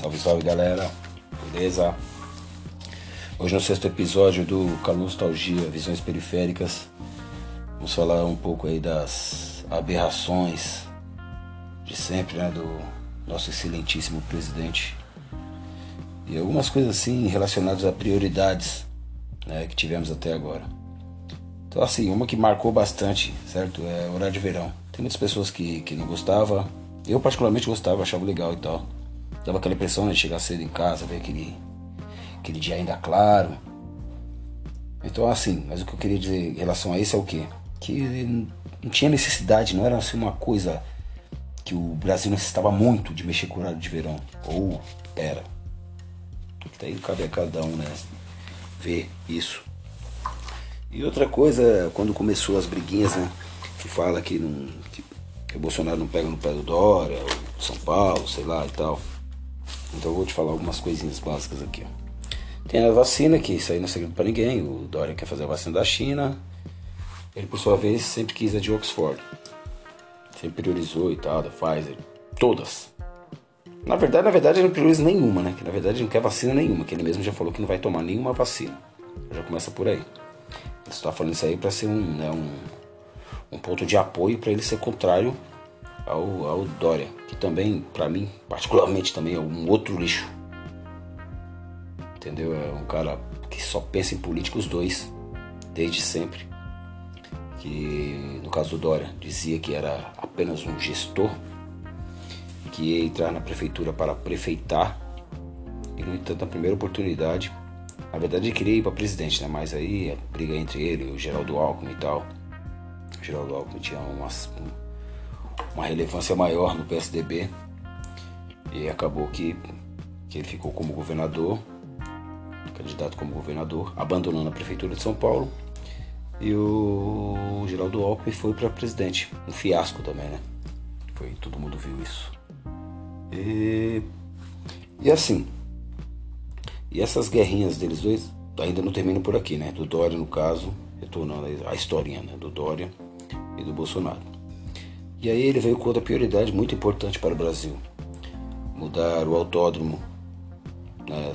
Salve, salve galera, beleza? Hoje no sexto episódio do Nostalgia Visões Periféricas Vamos falar um pouco aí das aberrações de sempre, né, do nosso excelentíssimo presidente e algumas coisas assim relacionadas a prioridades né, que tivemos até agora. Então assim, uma que marcou bastante, certo? É horário de verão. Tem muitas pessoas que, que não gostavam, eu particularmente gostava, achava legal e tal. Dava aquela impressão né, de chegar cedo em casa, ver aquele, aquele dia ainda claro. Então, assim, mas o que eu queria dizer em relação a isso é o quê? Que não tinha necessidade, não era assim uma coisa que o Brasil necessitava muito de mexer com o horário de verão. Ou era. Daí cabe a cada um, né? Ver isso. E outra coisa, quando começou as briguinhas, né? Que fala que, não, que, que o Bolsonaro não pega no pé do Dória, ou São Paulo, sei lá e tal. Então eu vou te falar algumas coisinhas básicas aqui. Tem a vacina, que isso aí não é segredo para ninguém. O Dória quer fazer a vacina da China. Ele, por sua vez, sempre quis a de Oxford. Sempre priorizou e tal, da Pfizer. Todas. Na verdade, na verdade, ele não prioriza nenhuma, né? Que na verdade ele não quer vacina nenhuma, que ele mesmo já falou que não vai tomar nenhuma vacina. Já começa por aí. Ele está falando isso aí para ser um, né, um, um ponto de apoio para ele ser contrário ao, ao Dória, que também, para mim, particularmente também é um outro lixo. Entendeu? É um cara que só pensa em política os dois, desde sempre. Que no caso do Dória dizia que era apenas um gestor que ia entrar na prefeitura para prefeitar e no entanto na primeira oportunidade na verdade ele queria ir para presidente, né? Mas aí a briga entre ele o Geraldo Alckmin e tal. O Geraldo Alckmin tinha umas, uma relevância maior no PSDB e acabou que, que ele ficou como governador, candidato como governador, abandonando a prefeitura de São Paulo e o Geraldo Alckmin foi para presidente, um fiasco também, né? Foi todo mundo viu isso. E, e assim, e essas guerrinhas deles dois ainda não terminam por aqui, né? Do Dória no caso, retornando a historinha, né? Do Dória e do Bolsonaro. E aí ele veio com outra prioridade muito importante para o Brasil. Mudar o autódromo né,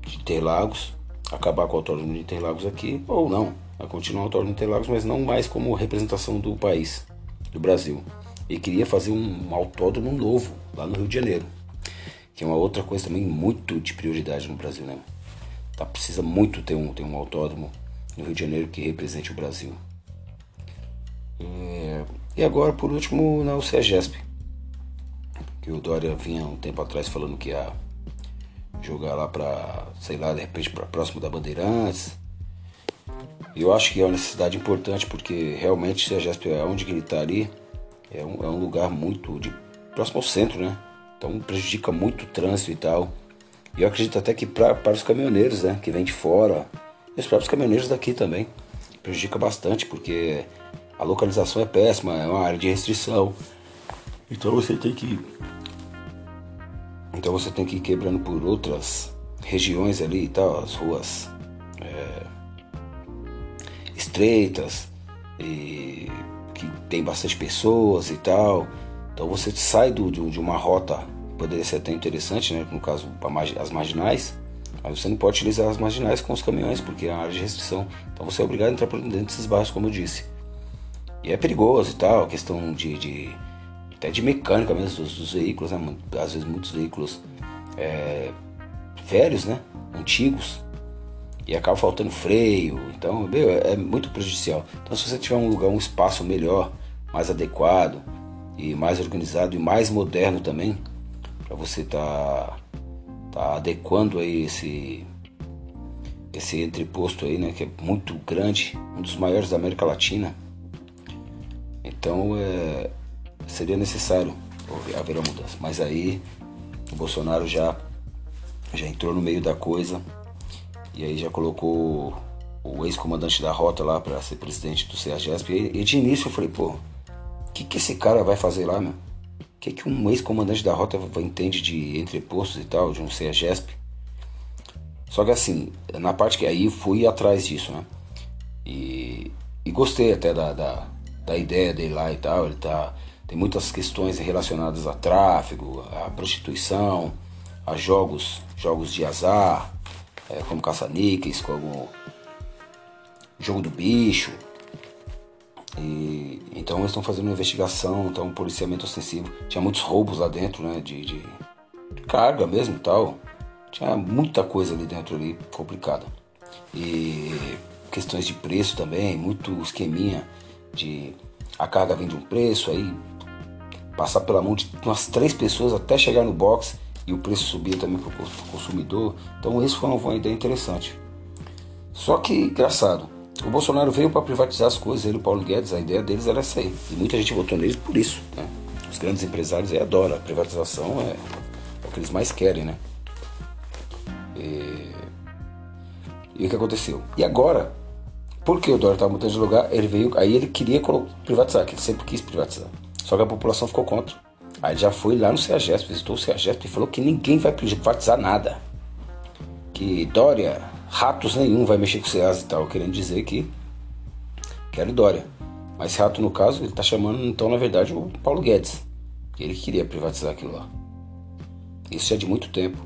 de Interlagos, acabar com o autódromo de Interlagos aqui, ou não, continuar o autódromo de Interlagos, mas não mais como representação do país, do Brasil. E queria fazer um autódromo novo lá no Rio de Janeiro, que é uma outra coisa também muito de prioridade no Brasil, né? Tá, precisa muito ter um, ter um autódromo no Rio de Janeiro que represente o Brasil. É, e agora, por último, na UCEGESP, que o Dória vinha um tempo atrás falando que ia jogar lá para, sei lá, de repente para próximo da Bandeirantes. Eu acho que é uma necessidade importante porque realmente o CEGESP é onde ele está ali, é um, é um lugar muito de próximo ao centro, né? Então prejudica muito o trânsito e tal. E eu acredito até que para os caminhoneiros, né, que vêm de fora, e os próprios caminhoneiros daqui também, prejudica bastante porque a localização é péssima, é uma área de restrição. Então você tem que então você tem que ir quebrando por outras regiões ali e tal, as ruas é, estreitas e que tem bastante pessoas e tal. Então você sai do, de, de uma rota poderia ser até interessante, né? No caso as marginais, mas você não pode utilizar as marginais com os caminhões porque é uma área de restrição. Então você é obrigado a entrar por dentro desses bairros, como eu disse. E é perigoso e tal, questão de, de até de mecânica mesmo dos, dos, veículos, né? Às vezes muitos veículos é, velhos, né? Antigos. E acaba faltando freio. Então, meu, é, é muito prejudicial. Então se você tiver um lugar, um espaço melhor, mais adequado e mais organizado e mais moderno também, para você tá, tá adequando aí esse esse entreposto aí, né, que é muito grande, um dos maiores da América Latina. Então é, seria necessário haver uma mudança. Mas aí o Bolsonaro já, já entrou no meio da coisa e aí já colocou o ex-comandante da rota lá para ser presidente do CEAGESP. E, e de início eu falei, pô, o que, que esse cara vai fazer lá, meu? O que, que um ex-comandante da rota entende de entrepostos e tal, de um CEAGESP? Só que assim, na parte que aí fui atrás disso, né? E, e gostei até da, da, da ideia dele lá e tal. Ele tá, tem muitas questões relacionadas a tráfego, a prostituição, a jogos, jogos de azar, é, como caça-níqueis, como jogo do bicho. E, então eles estão fazendo uma investigação, então um policiamento ostensivo. Tinha muitos roubos lá dentro, né? De, de, de carga mesmo e tal. Tinha muita coisa ali dentro ali complicada. E questões de preço também, muito esqueminha de a carga vem de um preço, aí passar pela mão de umas três pessoas até chegar no box e o preço subir também para o consumidor. Então isso foi uma ideia interessante. Só que, engraçado, o Bolsonaro veio para privatizar as coisas, ele e o Paulo Guedes, a ideia deles era essa aí. E muita gente votou neles por isso. Né? Os grandes empresários aí adoram, a privatização é, é o que eles mais querem, né? E, e o que aconteceu? E agora, porque o Dória estava mudando de lugar, ele veio, aí ele queria privatizar, que ele sempre quis privatizar. Só que a população ficou contra. Aí já foi lá no CEAGESP, visitou o CEAGESP e falou que ninguém vai privatizar nada. Que Dória, ratos nenhum vai mexer com o CEAS e tal, querendo dizer que quero Dória. Mas rato, no caso, ele está chamando, então, na verdade, o Paulo Guedes. Ele queria privatizar aquilo lá. Isso já é de muito tempo.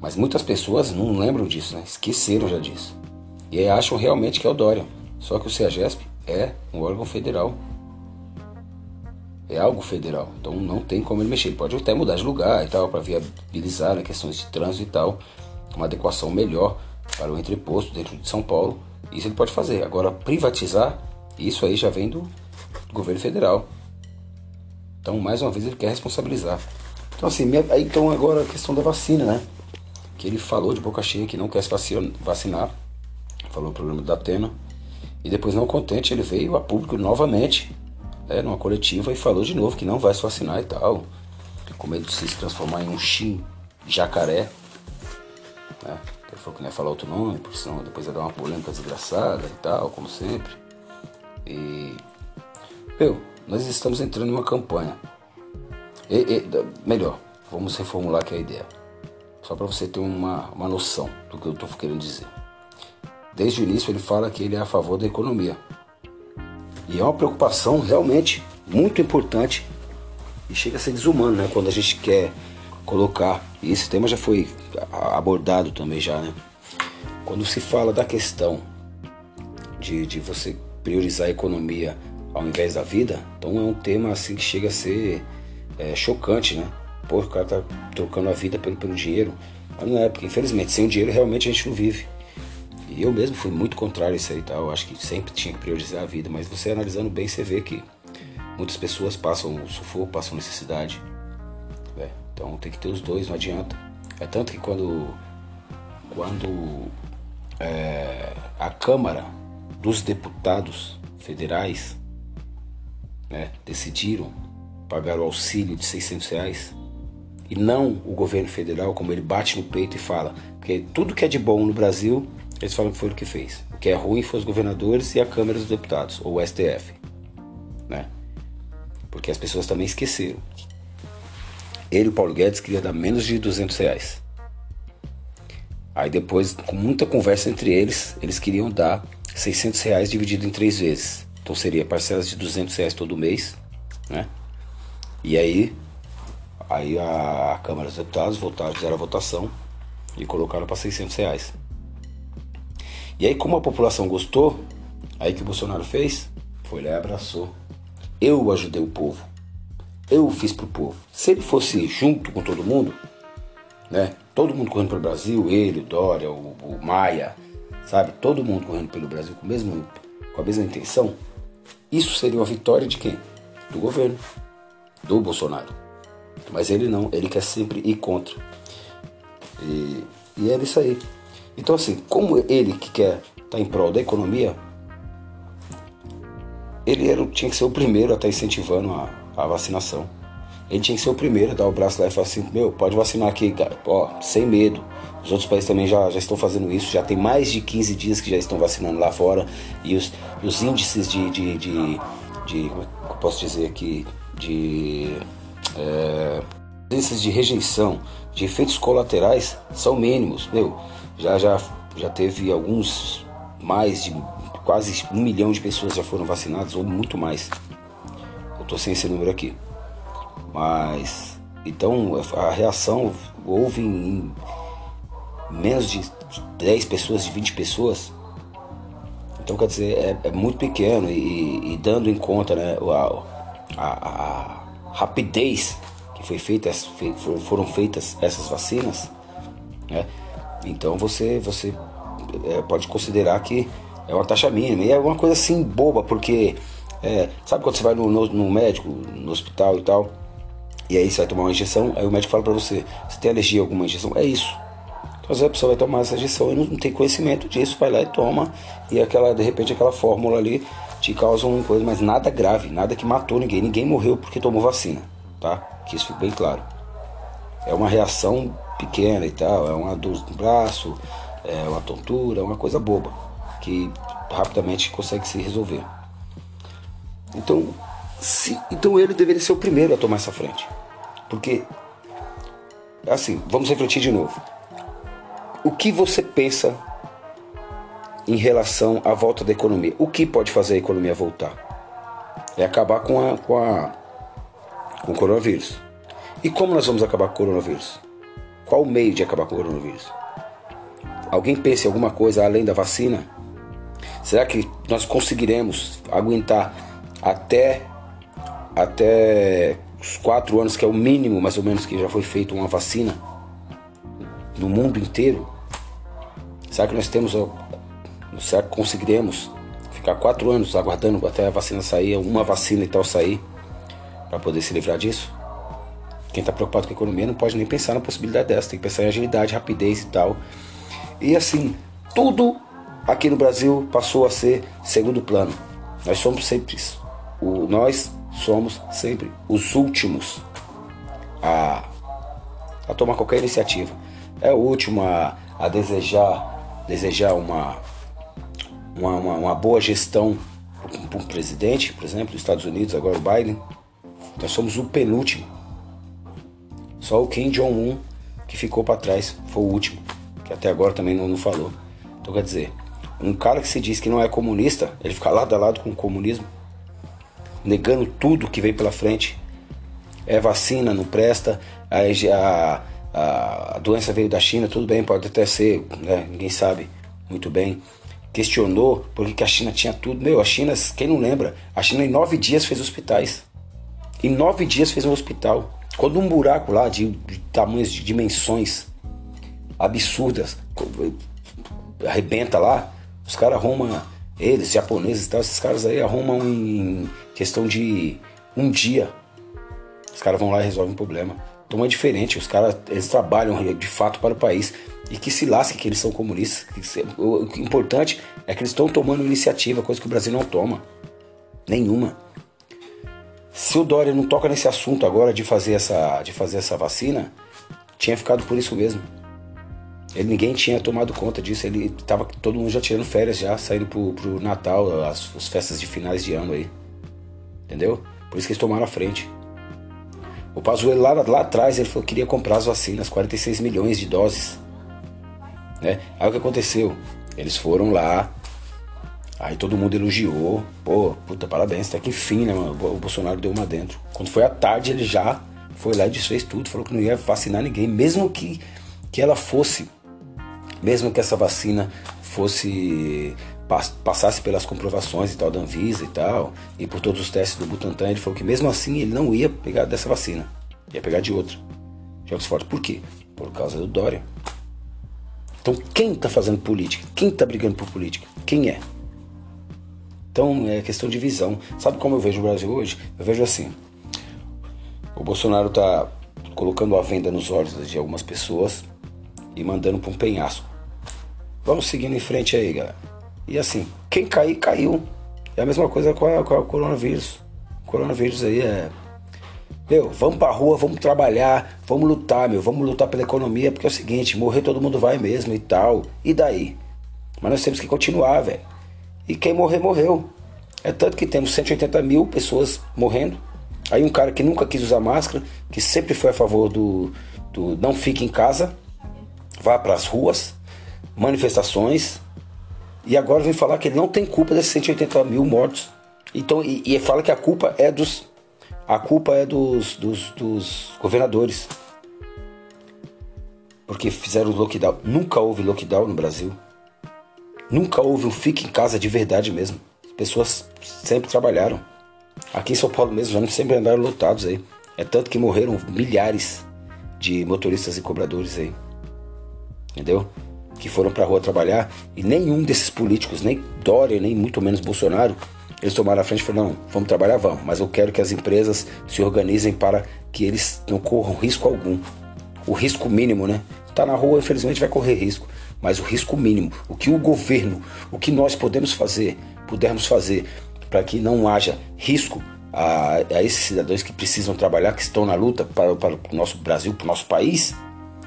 Mas muitas pessoas não lembram disso, né? Esqueceram já disso. E acham realmente que é o Dória. Só que o CEAGESP é um órgão federal é algo federal, então não tem como ele mexer. Ele pode até mudar de lugar e tal, para viabilizar né, questões de trânsito e tal, uma adequação melhor para o entreposto dentro de São Paulo. Isso ele pode fazer. Agora, privatizar, isso aí já vem do, governo federal. Então, mais uma vez, ele quer responsabilizar. Então, assim, aí, então agora a questão da vacina, né? Que ele falou de boca cheia que não quer se vacinar. Falou o problema da Atena. E depois, não contente, ele veio a público novamente é, numa coletiva e falou de novo que não vai se vacinar e tal. Com medo de se transformar em um chim jacaré. Né? Ele falou que não ia falar outro nome, porque senão depois ia dar uma polêmica desgraçada e tal, como sempre. E. Meu, nós estamos entrando em uma campanha. E, e, melhor, vamos reformular aqui a ideia. Só para você ter uma, uma noção do que eu estou querendo dizer. Desde o início ele fala que ele é a favor da economia. E é uma preocupação realmente muito importante e chega a ser desumano, né? Quando a gente quer colocar, e esse tema já foi abordado também já, né? Quando se fala da questão de, de você priorizar a economia ao invés da vida, então é um tema assim que chega a ser é, chocante, né? Pô, o cara tá trocando a vida pelo, pelo dinheiro. Mas não é, porque infelizmente sem o dinheiro realmente a gente não vive. Eu mesmo fui muito contrário a isso aí, tá? Eu acho que sempre tinha que priorizar a vida, mas você analisando bem, você vê que muitas pessoas passam sufoco, passam necessidade. Né? Então tem que ter os dois, não adianta. É tanto que quando, quando é, a Câmara dos Deputados Federais né, decidiram pagar o auxílio de 600 reais e não o governo federal, como ele bate no peito e fala, porque tudo que é de bom no Brasil eles falam que foi o que fez. O que é ruim foi os governadores e a Câmara dos Deputados, ou o STF. Né? Porque as pessoas também esqueceram. Ele, o Paulo Guedes, queria dar menos de 200 reais. Aí depois, com muita conversa entre eles, eles queriam dar 600 reais dividido em três vezes. Então seria parcelas de 200 reais todo mês, né? E aí, aí a Câmara dos Deputados votaram, fizeram a votação e colocaram para 600 reais. E aí, como a população gostou, aí que o Bolsonaro fez? Foi lá e abraçou. Eu ajudei o povo. Eu fiz pro povo. Se ele fosse junto com todo mundo, né? Todo mundo correndo pelo Brasil, ele, o Dória, o, o Maia, sabe? Todo mundo correndo pelo Brasil com, mesmo, com a mesma intenção. Isso seria uma vitória de quem? Do governo, do Bolsonaro. Mas ele não, ele quer sempre ir contra. E, e é isso aí. Então, assim, como ele que quer estar tá em prol da economia, ele era, tinha que ser o primeiro a estar tá incentivando a, a vacinação. Ele tinha que ser o primeiro a dar o braço lá e falar assim: meu, pode vacinar aqui, cara, ó, sem medo. Os outros países também já, já estão fazendo isso, já tem mais de 15 dias que já estão vacinando lá fora. E os, os índices de, de, de, de Como é que eu posso dizer aqui? De. É, índices de rejeição, de efeitos colaterais são mínimos. Meu, já, já, já teve alguns, mais de quase um milhão de pessoas já foram vacinadas, ou muito mais. Eu tô sem esse número aqui. Mas, então, a reação, houve em menos de 10 pessoas, de 20 pessoas. Então, quer dizer, é, é muito pequeno e, e, dando em conta né, a, a, a rapidez que foi feita, foram feitas essas vacinas, né? Então você, você é, pode considerar que é uma taxa mínima. E é uma coisa assim boba, porque é, sabe quando você vai no, no, no, médico, no hospital e tal, e aí você vai tomar uma injeção, aí o médico fala pra você, você tem alergia a alguma injeção? É isso. Então às vezes a pessoa vai tomar essa injeção e não, não tem conhecimento disso, vai lá e toma, e aquela, de repente aquela fórmula ali te causa uma coisa, mas nada grave, nada que matou ninguém, ninguém morreu porque tomou vacina, tá? Que isso fique bem claro. É uma reação pequena e tal, é uma dor no braço, é uma tontura, é uma coisa boba, que rapidamente consegue se resolver. Então, se, então ele deveria ser o primeiro a tomar essa frente. Porque, assim, vamos refletir de novo. O que você pensa em relação à volta da economia? O que pode fazer a economia voltar? É acabar com, a, com, a, com o coronavírus. E como nós vamos acabar com o coronavírus? Qual o meio de acabar com o coronavírus? Alguém pensa em alguma coisa além da vacina? Será que nós conseguiremos aguentar até até os quatro anos, que é o mínimo mais ou menos que já foi feito uma vacina no mundo inteiro? Será que nós temos, será que conseguiremos ficar quatro anos aguardando até a vacina sair, uma vacina e tal sair, para poder se livrar disso? Quem está preocupado com a economia não pode nem pensar na possibilidade dessa, tem que pensar em agilidade, rapidez e tal. E assim, tudo aqui no Brasil passou a ser segundo plano. Nós somos sempre isso. O, nós somos sempre os últimos a, a tomar qualquer iniciativa. É o último a, a desejar, desejar uma, uma, uma, uma boa gestão para um presidente, por exemplo, dos Estados Unidos, agora o Biden. Nós somos o penúltimo. Só o Kim Jong-un que ficou para trás foi o último, que até agora também não, não falou. Então quer dizer, um cara que se diz que não é comunista, ele fica lado a lado com o comunismo negando tudo que vem pela frente. É vacina, não presta, a, a, a doença veio da China, tudo bem, pode até ser, né? ninguém sabe muito bem. Questionou porque a China tinha tudo. Meu, a China, quem não lembra, a China em nove dias fez hospitais. Em nove dias fez um hospital. Quando um buraco lá de, de tamanhos, de dimensões absurdas, arrebenta lá, os caras arrumam eles, japoneses e tal, esses caras aí arrumam em questão de um dia. Os caras vão lá e resolvem o problema. Então é diferente, os caras eles trabalham de fato para o país. E que se lasque que eles são comunistas. O importante é que eles estão tomando iniciativa, coisa que o Brasil não toma. Nenhuma. Se o Dória não toca nesse assunto agora de fazer essa, de fazer essa vacina, tinha ficado por isso mesmo. Ele, ninguém tinha tomado conta disso, ele tava todo mundo já tirando férias já, saindo pro, pro Natal, as, as festas de finais de ano aí. Entendeu? Por isso que eles tomaram a frente. O Pazuello lá, lá atrás ele falou que queria comprar as vacinas, 46 milhões de doses. Né? Aí o que aconteceu? Eles foram lá, aí todo mundo elogiou. Pô, puta, parabéns, até que enfim, né, mano? O Bolsonaro deu uma dentro. Quando foi à tarde, ele já foi lá e desfez tudo, falou que não ia vacinar ninguém, mesmo que, que ela fosse mesmo que essa vacina fosse passasse pelas comprovações e tal da Anvisa e tal, e por todos os testes do Butantan, ele falou que mesmo assim ele não ia pegar dessa vacina, ia pegar de outra, de Oxford. Por quê? Por causa do Dória. Então quem está fazendo política? Quem está brigando por política? Quem é? Então é questão de visão. Sabe como eu vejo o Brasil hoje? Eu vejo assim: o Bolsonaro está colocando a venda nos olhos de algumas pessoas e mandando para um penhasco. Vamos seguindo em frente aí, galera. E assim, quem cair, caiu. É a mesma coisa com, a, com o coronavírus. O coronavírus aí é. Meu, vamos pra rua, vamos trabalhar, vamos lutar, meu, vamos lutar pela economia, porque é o seguinte, morrer todo mundo vai mesmo e tal. E daí? Mas nós temos que continuar, velho. E quem morrer, morreu. É tanto que temos 180 mil pessoas morrendo. Aí um cara que nunca quis usar máscara, que sempre foi a favor do, do não fique em casa, vá para as ruas, manifestações, e agora vem falar que ele não tem culpa desses 180 mil mortos. Então, e, e fala que a culpa é dos. A culpa é dos, dos, dos governadores. porque fizeram lockdown. Nunca houve lockdown no Brasil. Nunca houve um fique em casa de verdade mesmo. As pessoas sempre trabalharam. Aqui em São Paulo mesmo, já não sempre andaram lotados aí. É tanto que morreram milhares de motoristas e cobradores aí. Entendeu? Que foram pra rua trabalhar e nenhum desses políticos, nem Dória, nem muito menos Bolsonaro, eles tomaram a frente e falaram: não, vamos trabalhar, vamos, mas eu quero que as empresas se organizem para que eles não corram risco algum. O risco mínimo, né? Tá na rua, infelizmente, vai correr risco, mas o risco mínimo, o que o governo, o que nós podemos fazer, pudermos fazer para que não haja risco a, a, esses cidadãos que precisam trabalhar, que estão na luta para, para o nosso Brasil, para o nosso país.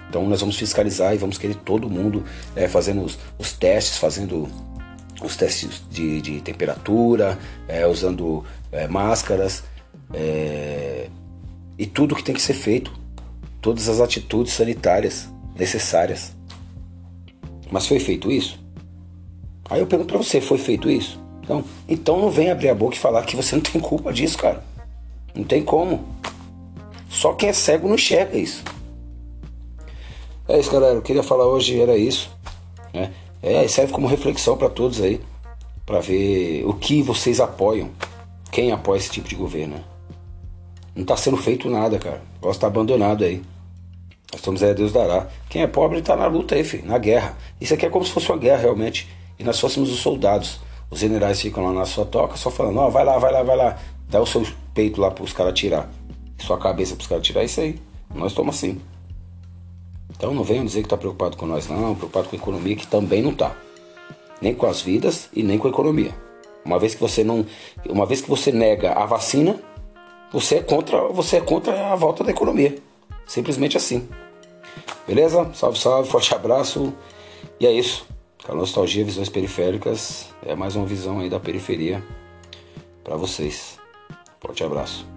Então nós vamos fiscalizar e vamos querer todo mundo é, fazendo os, os testes, fazendo os testes de, de temperatura, é, usando é, máscaras é, e tudo que tem que ser feito, todas as atitudes sanitárias necessárias. Mas foi feito isso? Aí eu pergunto para você, foi feito isso? Então, então não vem abrir a boca e falar que você não tem culpa disso, cara. Não tem como. Só quem é cego não enxerga isso. É isso, galera. Eu queria falar hoje era isso. Né? É, serve como reflexão para todos aí, para ver o que vocês apoiam, quem apoia esse tipo de governo. Né? Não está sendo feito nada, cara. O negócio tá abandonado aí. Nós estamos aí, a Deus dará. Quem é pobre está na luta aí, filho, na guerra. Isso aqui é como se fosse uma guerra realmente. E nós fôssemos os soldados. Os generais ficam lá na sua toca só falando: Ó, oh, vai lá, vai lá, vai lá. Dá o seu peito lá para os caras tirar. Sua cabeça para os caras tirar. Isso aí. Nós estamos assim. Então não venham dizer que está preocupado com nós, não, preocupado com a economia, que também não está. Nem com as vidas e nem com a economia. Uma vez que você não. Uma vez que você nega a vacina, você é contra, você é contra a volta da economia. Simplesmente assim. Beleza? Salve, salve, forte abraço. E é isso. Com nostalgia, visões periféricas. É mais uma visão aí da periferia para vocês. Forte abraço.